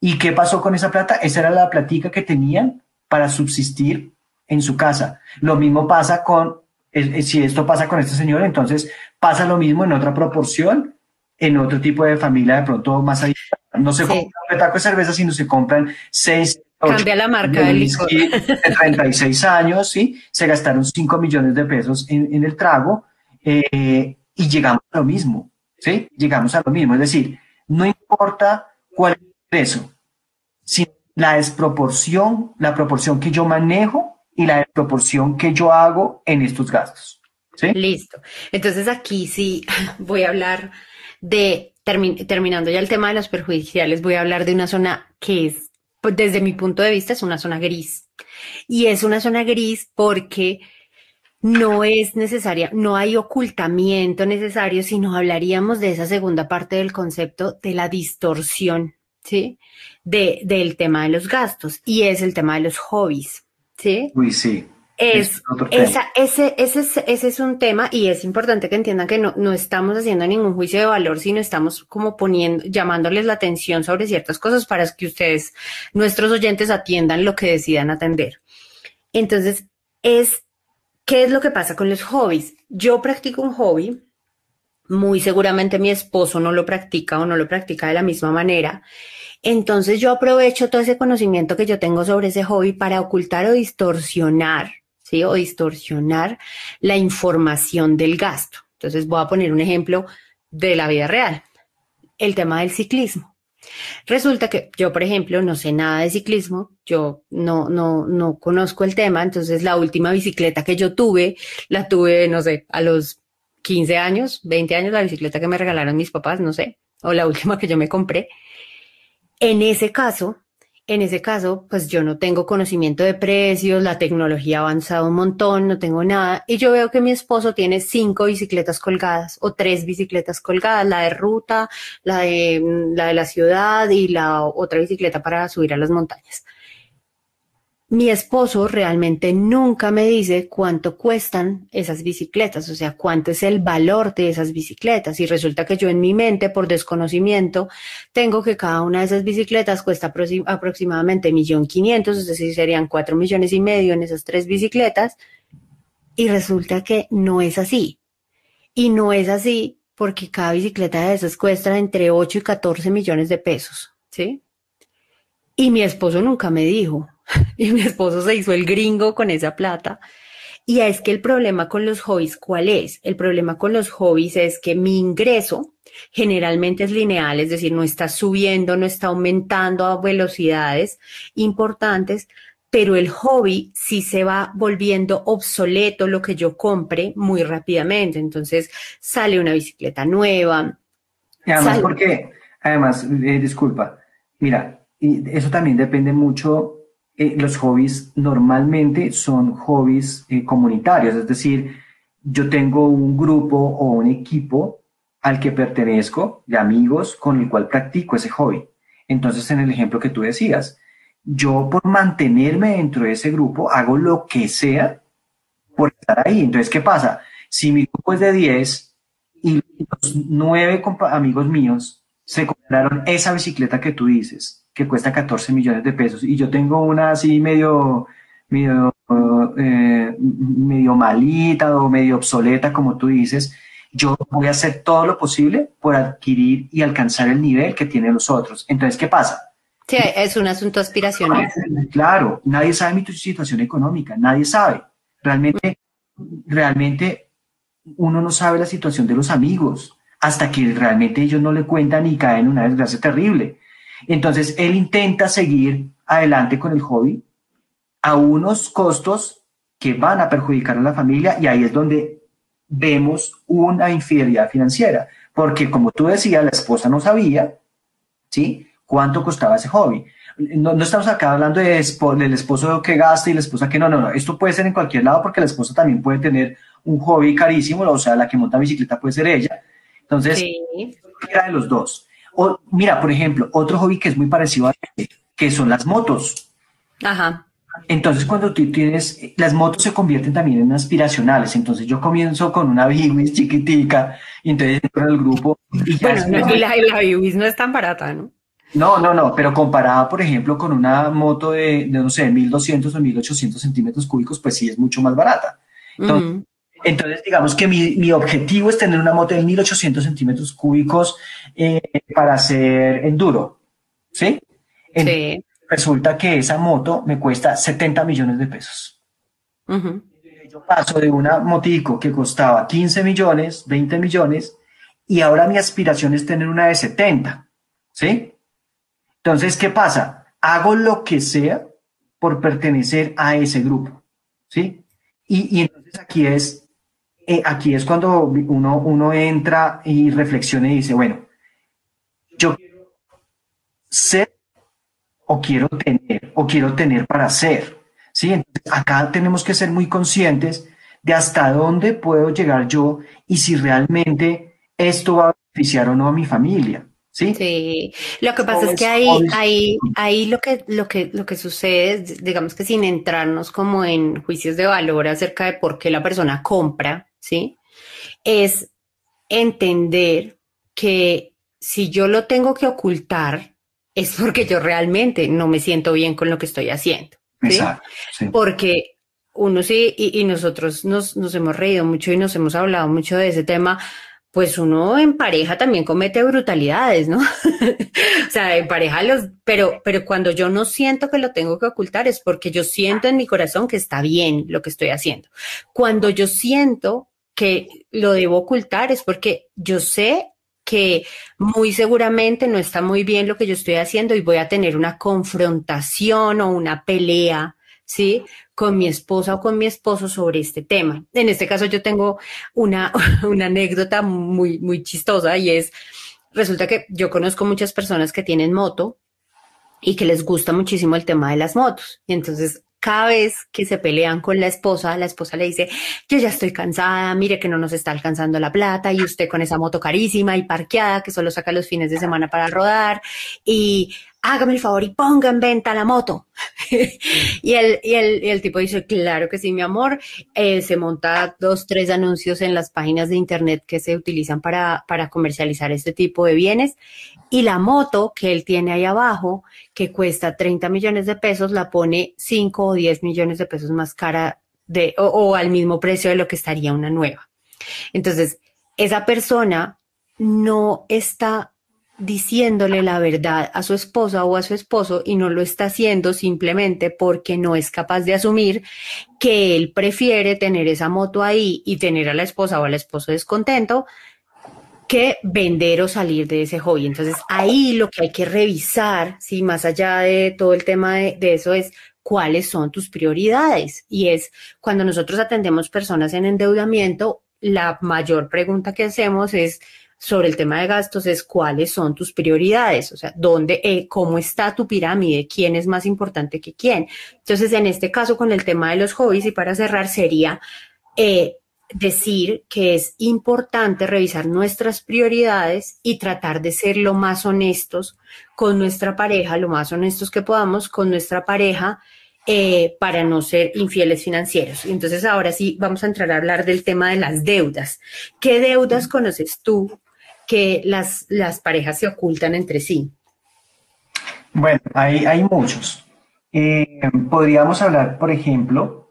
¿Y qué pasó con esa plata? Esa era la platica que tenían para subsistir en su casa. Lo mismo pasa con, eh, si esto pasa con este señor, entonces pasa lo mismo en otra proporción, en otro tipo de familia, de pronto más allá. No se sí. compra un petaco de cerveza, sino se compran seis, Cambia la marca del licor. De 36 años, ¿sí? Se gastaron 5 millones de pesos en, en el trago. Eh, y llegamos a lo mismo, ¿sí? Llegamos a lo mismo, es decir, no importa cuál es el ingreso, sino la desproporción, la proporción que yo manejo y la desproporción que yo hago en estos gastos. ¿sí? Listo. Entonces aquí sí voy a hablar de, termi terminando ya el tema de los perjudiciales, voy a hablar de una zona que es, pues, desde mi punto de vista, es una zona gris. Y es una zona gris porque no es necesaria, no hay ocultamiento necesario, sino hablaríamos de esa segunda parte del concepto de la distorsión, ¿sí? De, del tema de los gastos y es el tema de los hobbies, ¿sí? Sí. Es, es esa, ese, ese, es, ese es un tema y es importante que entiendan que no, no estamos haciendo ningún juicio de valor, sino estamos como poniendo, llamándoles la atención sobre ciertas cosas para que ustedes, nuestros oyentes, atiendan lo que decidan atender. Entonces, es, ¿qué es lo que pasa con los hobbies? Yo practico un hobby, muy seguramente mi esposo no lo practica o no lo practica de la misma manera. Entonces yo aprovecho todo ese conocimiento que yo tengo sobre ese hobby para ocultar o distorsionar, O distorsionar la información del gasto. Entonces voy a poner un ejemplo de la vida real, el tema del ciclismo. Resulta que yo, por ejemplo, no sé nada de ciclismo, yo no, no, no conozco el tema, entonces la última bicicleta que yo tuve, la tuve, no sé, a los 15 años, 20 años, la bicicleta que me regalaron mis papás, no sé, o la última que yo me compré. En ese caso, en ese caso, pues yo no tengo conocimiento de precios, la tecnología ha avanzado un montón, no tengo nada. Y yo veo que mi esposo tiene cinco bicicletas colgadas o tres bicicletas colgadas, la de ruta, la de la, de la ciudad y la otra bicicleta para subir a las montañas mi esposo realmente nunca me dice cuánto cuestan esas bicicletas, o sea, cuánto es el valor de esas bicicletas. Y resulta que yo en mi mente, por desconocimiento, tengo que cada una de esas bicicletas cuesta aproximadamente millón quinientos, es decir, serían cuatro millones y medio en esas tres bicicletas. Y resulta que no es así. Y no es así porque cada bicicleta de esas cuesta entre 8 y 14 millones de pesos, ¿sí? Y mi esposo nunca me dijo, y mi esposo se hizo el gringo con esa plata. Y es que el problema con los hobbies, ¿cuál es? El problema con los hobbies es que mi ingreso generalmente es lineal, es decir, no está subiendo, no está aumentando a velocidades importantes, pero el hobby sí se va volviendo obsoleto lo que yo compre muy rápidamente. Entonces sale una bicicleta nueva. Y además, porque, además, eh, disculpa, mira, y eso también depende mucho eh, los hobbies normalmente son hobbies eh, comunitarios, es decir, yo tengo un grupo o un equipo al que pertenezco de amigos con el cual practico ese hobby. Entonces, en el ejemplo que tú decías, yo por mantenerme dentro de ese grupo hago lo que sea por estar ahí. Entonces, ¿qué pasa? Si mi grupo es de 10 y los 9 amigos míos se compraron esa bicicleta que tú dices, que cuesta 14 millones de pesos y yo tengo una así medio, medio, eh, medio malita o medio obsoleta, como tú dices, yo voy a hacer todo lo posible por adquirir y alcanzar el nivel que tienen los otros. Entonces, ¿qué pasa? Sí, es un asunto aspiracional. Claro, nadie sabe mi situación económica, nadie sabe. Realmente, realmente uno no sabe la situación de los amigos hasta que realmente ellos no le cuentan y caen en una desgracia terrible. Entonces, él intenta seguir adelante con el hobby a unos costos que van a perjudicar a la familia y ahí es donde vemos una infidelidad financiera, porque como tú decías, la esposa no sabía, ¿sí? ¿Cuánto costaba ese hobby? No, estamos acá hablando de, del esposo que gasta y la esposa que no, no, no. Esto puede ser en cualquier lado porque la esposa también puede tener un hobby carísimo, o sea, la que monta bicicleta puede ser ella. Entonces, era de los dos mira, por ejemplo, otro hobby que es muy parecido a este, que son las motos. Ajá. Entonces, cuando tú tienes, las motos se convierten también en aspiracionales. Entonces, yo comienzo con una Biwis chiquitica, y entonces entro en el grupo. Y bueno, no, la, la Biwis no es tan barata, ¿no? No, no, no, pero comparada, por ejemplo, con una moto de, no sé, 1200 o 1800 centímetros cúbicos, pues sí es mucho más barata. Entonces, entonces, digamos que mi, objetivo es tener una moto de 1800 centímetros cúbicos eh, para hacer enduro. ¿Sí? sí. Resulta que esa moto me cuesta 70 millones de pesos. Yo paso de una motico que costaba 15 millones, 20 millones, y ahora mi aspiración es tener una de 70. ¿Sí? Entonces, ¿qué pasa? Hago lo que sea por pertenecer a ese grupo. ¿Sí? Y, y entonces aquí es eh, aquí es cuando uno, uno entra y reflexiona y dice, bueno, ser o quiero tener o quiero tener para ser. ¿sí? Entonces, acá tenemos que ser muy conscientes de hasta dónde puedo llegar yo y si realmente esto va a beneficiar o no a mi familia. ¿Sí? sí. Lo que pasa es que ahí, ahí, ahí lo que, lo que, lo que sucede, digamos que sin entrarnos como en juicios de valor acerca de por qué la persona compra, ¿sí? Es entender que si yo lo tengo que ocultar, es porque yo realmente no me siento bien con lo que estoy haciendo. ¿sí? Porque uno sí, y, nosotros nos, nos hemos reído mucho y nos hemos hablado mucho de ese tema, pues uno en pareja también comete brutalidades, ¿no? o sea, en pareja los, pero, pero cuando yo no siento que lo tengo que ocultar es porque yo siento en mi corazón que está bien lo que estoy haciendo. Cuando yo siento que lo debo ocultar es porque yo sé que muy seguramente no está muy bien lo que yo estoy haciendo y voy a tener una confrontación o una pelea, ¿sí? Con mi esposa o con mi esposo sobre este tema. En este caso yo tengo una, una anécdota muy, muy chistosa y es, resulta que yo conozco muchas personas que tienen moto y que les gusta muchísimo el tema de las motos. Y entonces cada vez que se pelean con la esposa, la esposa le dice, yo ya estoy cansada, mire que no nos está alcanzando la plata y usted con esa moto carísima y parqueada que solo saca los fines de semana para rodar y hágame el favor y ponga en venta la moto. y, el, y, el, y, el, tipo dice, claro que sí, mi amor. Eh, se monta dos, tres anuncios en las páginas de internet que se utilizan para, para comercializar este tipo de bienes. Y la moto que él tiene ahí abajo, que cuesta 30 millones de pesos, la pone 5 o 10 millones de pesos más cara de, o, o al mismo precio de lo que estaría una nueva. Entonces, esa persona no está diciéndole la verdad a su esposa o a su esposo y no lo está haciendo simplemente porque no es capaz de asumir que él prefiere tener esa moto ahí y tener a la esposa o al esposo descontento que vender o salir de ese hobby. Entonces ahí lo que hay que revisar, sí, más allá de todo el tema de, de eso es cuáles son tus prioridades. Y es cuando nosotros atendemos personas en endeudamiento, la mayor pregunta que hacemos es, sobre el tema de gastos es cuáles son tus prioridades, o sea, dónde, eh, cómo está tu pirámide, quién es más importante que quién. Entonces, en este caso, con el tema de los hobbies, y para cerrar, sería eh, decir que es importante revisar nuestras prioridades y tratar de ser lo más honestos con nuestra pareja, lo más honestos que podamos con nuestra pareja. Eh, para no ser infieles financieros. Entonces ahora sí vamos a entrar a hablar del tema de las deudas. ¿Qué deudas conoces tú que las, las parejas se ocultan entre sí? Bueno, hay, hay muchos. Eh, podríamos hablar, por ejemplo,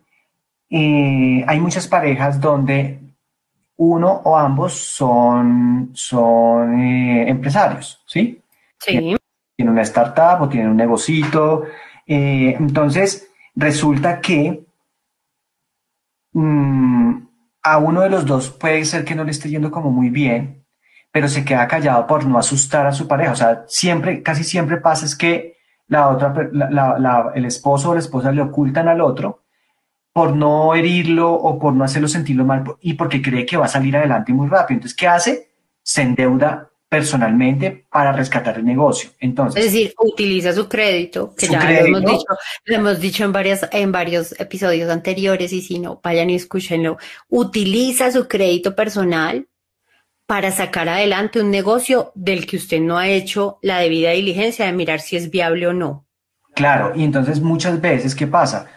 eh, hay muchas parejas donde uno o ambos son, son eh, empresarios, ¿sí? Sí. Tienen una startup o tienen un negocito. entonces, resulta que mm, a uno de los dos puede ser que no le esté yendo como muy bien pero se queda callado por no asustar a su pareja. O sea, siempre, casi siempre pasa es que la otra, el esposo o la esposa le ocultan al otro por no herirlo o por no hacerlo sentirlo mal y porque cree que va a salir adelante muy rápido. Entonces, ¿qué hace? Se endeuda personalmente para rescatar el negocio. Entonces, es decir, utiliza su crédito, que ya Lo, hemos dicho, lo hemos dicho en, varias, en varios episodios anteriores y si no, vayan y escúchenlo. Utiliza su crédito personal para sacar adelante un negocio del que usted no ha hecho la debida diligencia de mirar si es viable o no. Claro, y entonces muchas veces, ¿qué pasa?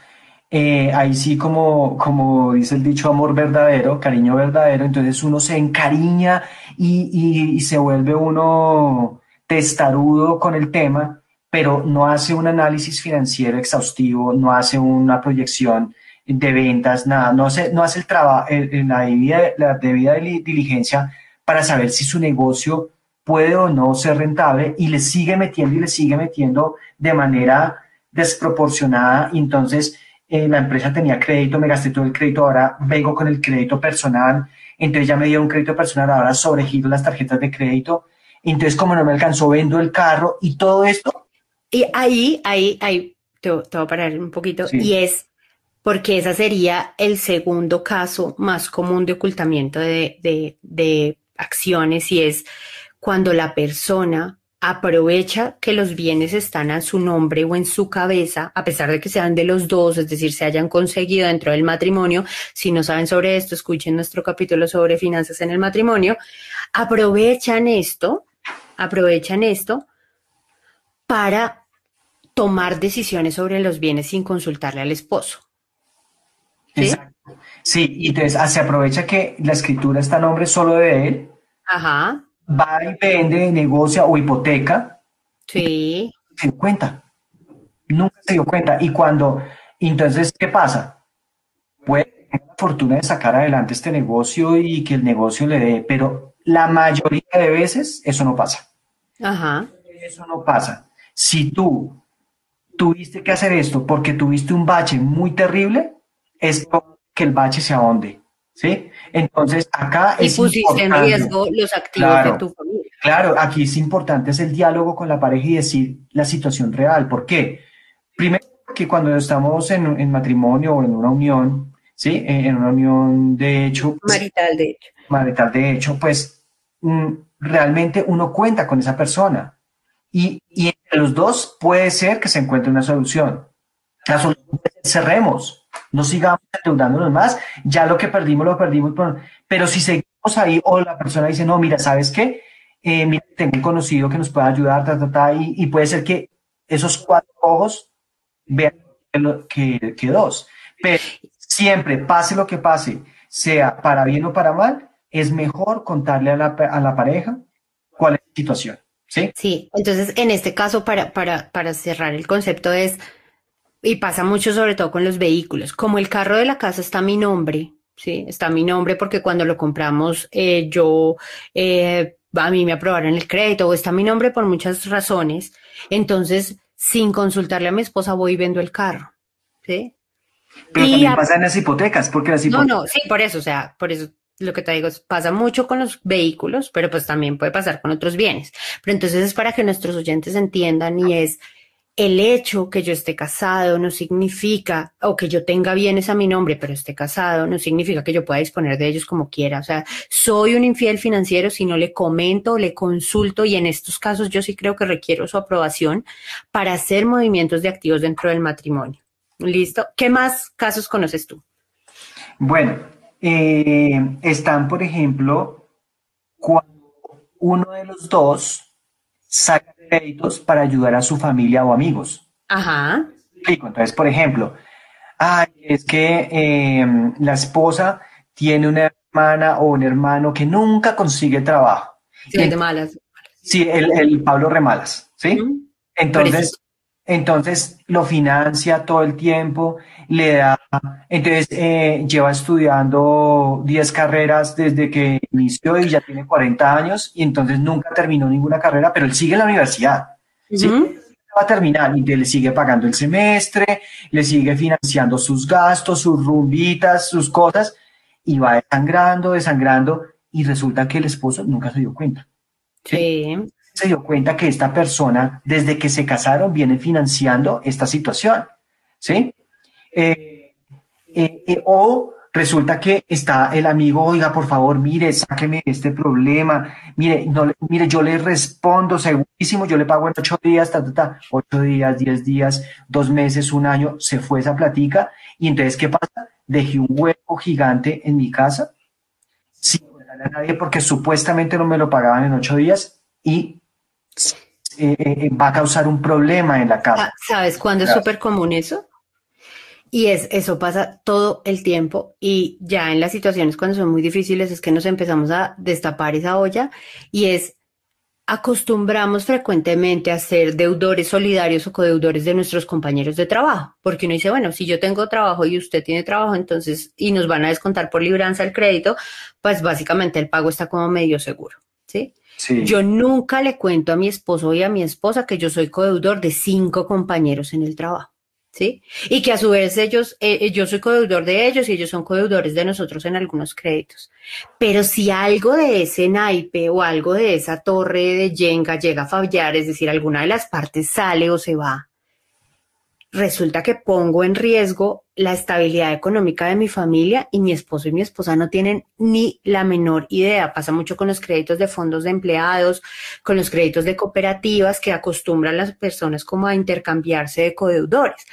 Eh, ahí sí, como, como dice el dicho, amor verdadero, cariño verdadero, entonces uno se encariña y, y se vuelve uno testarudo con el tema, pero no hace un análisis financiero exhaustivo, no hace una proyección de ventas, nada, no hace, no hace el trabajo, la debida, la debida diligencia para saber si su negocio puede o no ser rentable y le sigue metiendo y le sigue metiendo de manera desproporcionada. entonces eh, la empresa tenía crédito, me gasté todo el crédito, ahora vengo con el crédito personal, entonces ya me dio un crédito personal, ahora sobregiro las tarjetas de crédito, entonces como no me alcanzó, vendo el carro y todo esto. Y ahí, ahí, ahí, te, voy a parar un poquito, y es porque ese sería el segundo caso más común de ocultamiento de, de, de acciones y es cuando la persona aprovecha que los bienes están a su nombre o en su cabeza, a pesar de que sean de los dos, es decir, se hayan conseguido dentro del matrimonio. Si no saben sobre esto, escuchen nuestro capítulo sobre finanzas en el matrimonio. Aprovechan esto, aprovechan esto para tomar decisiones sobre los bienes sin consultarle al esposo. ¿Sí? Sí, y entonces ah, se aprovecha que la escritura está a nombre solo de él. Ajá. Va y vende, negocia o hipoteca. Sí. Se dio cuenta. Nunca se dio cuenta. Y cuando, entonces, ¿qué pasa? puede tener la fortuna de sacar adelante este negocio y que el negocio le dé, pero la mayoría de veces eso no pasa. Ajá. Eso no pasa. Si tú tuviste que hacer esto porque tuviste un bache muy terrible, es que el bache se ahonde. ¿Sí? Entonces, acá y pusiste en riesgo los activos de tu familia. Claro, aquí es importante es el diálogo con la pareja y decir la situación real. ¿Por qué? Primero, que cuando estamos en, en matrimonio o en una unión, ¿sí? En, una unión de hecho. Pues, marital de hecho. Marital de hecho, pues mm, realmente uno cuenta con esa persona. Y, y entre los dos puede ser que se encuentre una solución. La solución es cerremos no sigamos endeudándonos más, ya lo que perdimos lo perdimos, pero si seguimos ahí o la persona dice, no, mira, ¿sabes qué? Eh, mira, tengo un conocido que nos pueda ayudar, y, puede ser que esos cuatro ojos vean que, que, dos, pero siempre, pase lo que pase, sea para bien o para mal, es mejor contarle a la, a la pareja cuál es la situación. ¿Sí? Sí, entonces en este caso, para, para, para cerrar el concepto es, y pasa mucho sobre todo con los vehículos. Como el carro de la casa está a mi nombre, ¿sí? Está a mi nombre porque cuando lo compramos eh, yo, eh, a mí me aprobaron el crédito o está a mi nombre por muchas razones. Entonces, sin consultarle a mi esposa, voy y vendo el carro, ¿sí? Pero también pasa en las hipotecas, porque las hipotecas... No, no, sí, por eso, o sea, por eso lo que te digo es, pasa mucho con los vehículos, pero pues también puede pasar con otros bienes. Pero entonces es para que nuestros oyentes entiendan y es el hecho que yo esté casado no significa, o que yo tenga bienes a mi nombre, pero esté casado, no significa que yo pueda disponer de ellos como quiera. O sea, soy un infiel financiero si no le comento, le consulto y en estos casos yo sí creo que requiero su aprobación para hacer movimientos de activos dentro del matrimonio. ¿Listo? ¿Qué más casos conoces tú? Bueno, eh, están, por ejemplo, cuando uno de los dos saca créditos para ayudar a su familia o amigos. Ajá. Entonces, por ejemplo, es que em, la esposa tiene una hermana o un hermano que nunca consigue trabajo. Sí, de malas. Sí, el, Pablo Remalas, ¿sí? Entonces, entonces lo financia todo el tiempo, le da, entonces eh, lleva estudiando 10 carreras desde que inició y ya tiene 40 años y entonces nunca terminó ninguna carrera, pero él sigue en la universidad. ¿sí? Va a terminar y le sigue pagando el semestre, le sigue financiando sus gastos, sus rumbitas, sus cosas y va desangrando, desangrando y resulta que el esposo nunca se dio cuenta. sí se dio cuenta que esta persona, desde que se casaron, viene financiando esta situación, ¿sí? Eh, eh, eh, o resulta que está el amigo, oiga, por favor, mire, sáqueme este problema, mire, no, mire, yo le respondo segurísimo, yo le pago en ocho días, ta, ta, ta, ocho días, diez días, dos meses, un año, se fue esa platica, y entonces, ¿qué pasa? Dejé un hueco gigante en mi casa, sin a nadie, porque supuestamente no me lo pagaban en ocho días, y eh, va a causar un problema en la casa. ¿Sabes cuándo es súper común eso? Y es, eso pasa todo el tiempo y ya en las situaciones cuando son muy difíciles es que nos empezamos a destapar esa olla y es acostumbramos frecuentemente a ser deudores solidarios o codeudores de nuestros compañeros de trabajo, porque uno dice, bueno, si yo tengo trabajo y usted tiene trabajo, entonces, y nos van a descontar por libranza el crédito, pues básicamente el pago está como medio seguro, ¿sí? Yo nunca le cuento a mi esposo y a mi esposa que yo soy codeudor de cinco compañeros en el trabajo. ¿Sí? Y que a su vez ellos, eh, eh, yo soy codeudor de ellos y ellos son codeudores de nosotros en algunos créditos. Pero si algo de ese naipe o algo de esa torre de Jenga llega a fallar, es decir, alguna de las partes sale o se va, resulta que pongo en riesgo la estabilidad económica de mi familia y mi esposo y mi esposa no tienen ni la menor idea. Pasa mucho con los créditos de fondos de empleados, con los créditos de cooperativas que acostumbran las personas como a intercambiarse de codeudores.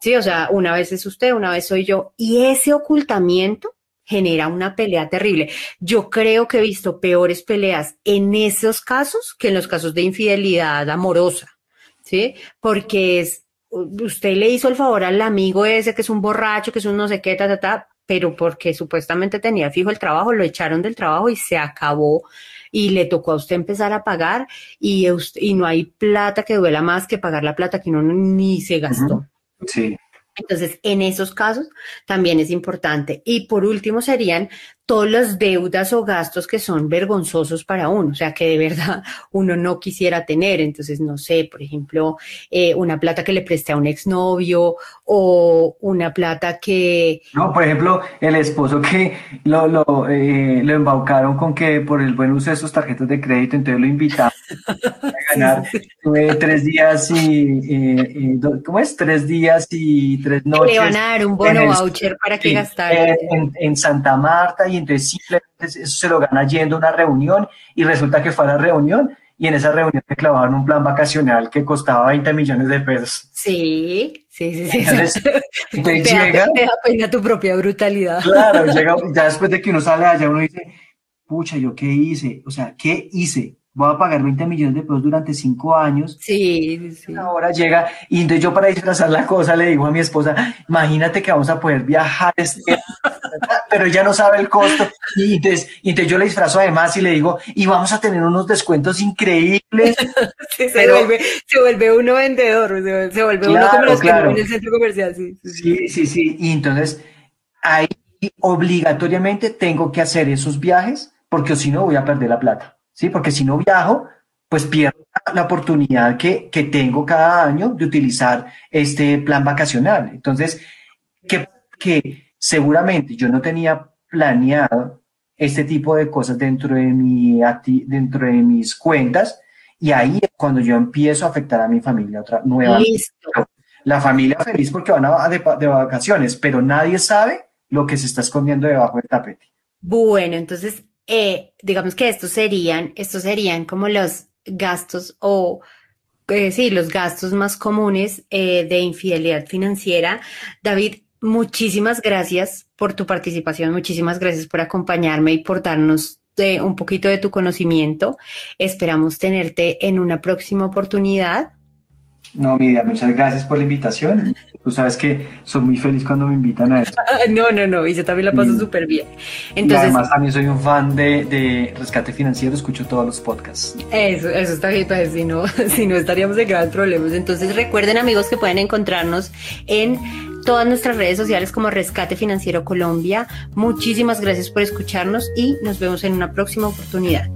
Sí, o sea, una vez es usted, una vez soy yo. Y ese ocultamiento genera una pelea terrible. Yo creo que he visto peores peleas en esos casos que en los casos de infidelidad amorosa. ¿Sí? Porque es usted le hizo el favor al amigo ese que es un borracho, que es un no sé qué, ta, ta, ta, pero porque supuestamente tenía fijo el trabajo, lo echaron del trabajo y se acabó y le tocó a usted empezar a pagar y, y no hay plata que duela más que pagar la plata que uno ni se gastó. Sí, Entonces, en esos casos también es importante. Y por último serían todas las deudas o gastos que son vergonzosos para uno, o sea, que de verdad uno no quisiera tener. Entonces, no sé, por ejemplo, eh, una plata que le preste a un exnovio o una plata que... No, por ejemplo, el esposo que lo, lo, eh, lo embaucaron con que por el buen uso de sus tarjetas de crédito, entonces lo invitaron a ganar Tuve tres días y, eh, ¿cómo es? Tres días y tres noches. Le van a dar un bono voucher para que gastara. En, en Santa Marta y entonces simplemente eso se lo gana yendo a una reunión y resulta que fue a la reunión y en esa reunión te clavaron un plan vacacional que costaba 20 millones de pesos. Sí, sí, sí, sí. Entonces, llega, te da pena tu propia brutalidad. Claro, llega, ya después de que uno sale allá, uno dice, pucha, ¿yo qué hice? O sea, ¿qué hice? Voy a pagar 20 millones de pesos durante cinco años. Sí, sí. Ahora llega, y entonces yo para disfrazar la cosa le digo a mi esposa, imagínate que vamos a poder viajar, este, pero ella no sabe el costo. Y entonces, yo le disfrazo además y le digo, y vamos a tener unos descuentos increíbles. se, vuelve, se vuelve uno vendedor, se vuelve uno como los claro. en el centro comercial. Sí, sí, sí, sí. Y entonces, ahí obligatoriamente tengo que hacer esos viajes, porque si no voy a perder la plata. ¿Sí? Porque si no viajo, pues pierdo la oportunidad que, que tengo cada año de utilizar este plan vacacional. Entonces, que, que seguramente yo no tenía planeado este tipo de cosas dentro de, mi, dentro de mis cuentas y ahí es cuando yo empiezo a afectar a mi familia otra nueva. La familia feliz porque van a, de, de vacaciones, pero nadie sabe lo que se está escondiendo debajo del tapete. Bueno, entonces eh, digamos que estos serían, estos serían como los gastos o, eh, sí, los gastos más comunes eh, de infidelidad financiera. David, muchísimas gracias por tu participación, muchísimas gracias por acompañarme y por darnos un poquito de tu conocimiento. Esperamos tenerte en una próxima oportunidad. No, Midia, muchas gracias por la invitación. Tú sabes que soy muy feliz cuando me invitan a esto. no, no, no, y yo también la paso súper bien. Entonces, y además también soy un fan de, de, Rescate Financiero, escucho todos los podcasts. Eso, eso está bien, pues, si no, si no estaríamos en grandes problemas. Entonces recuerden amigos que pueden encontrarnos en todas nuestras redes sociales como Rescate Financiero Colombia. Muchísimas gracias por escucharnos y nos vemos en una próxima oportunidad.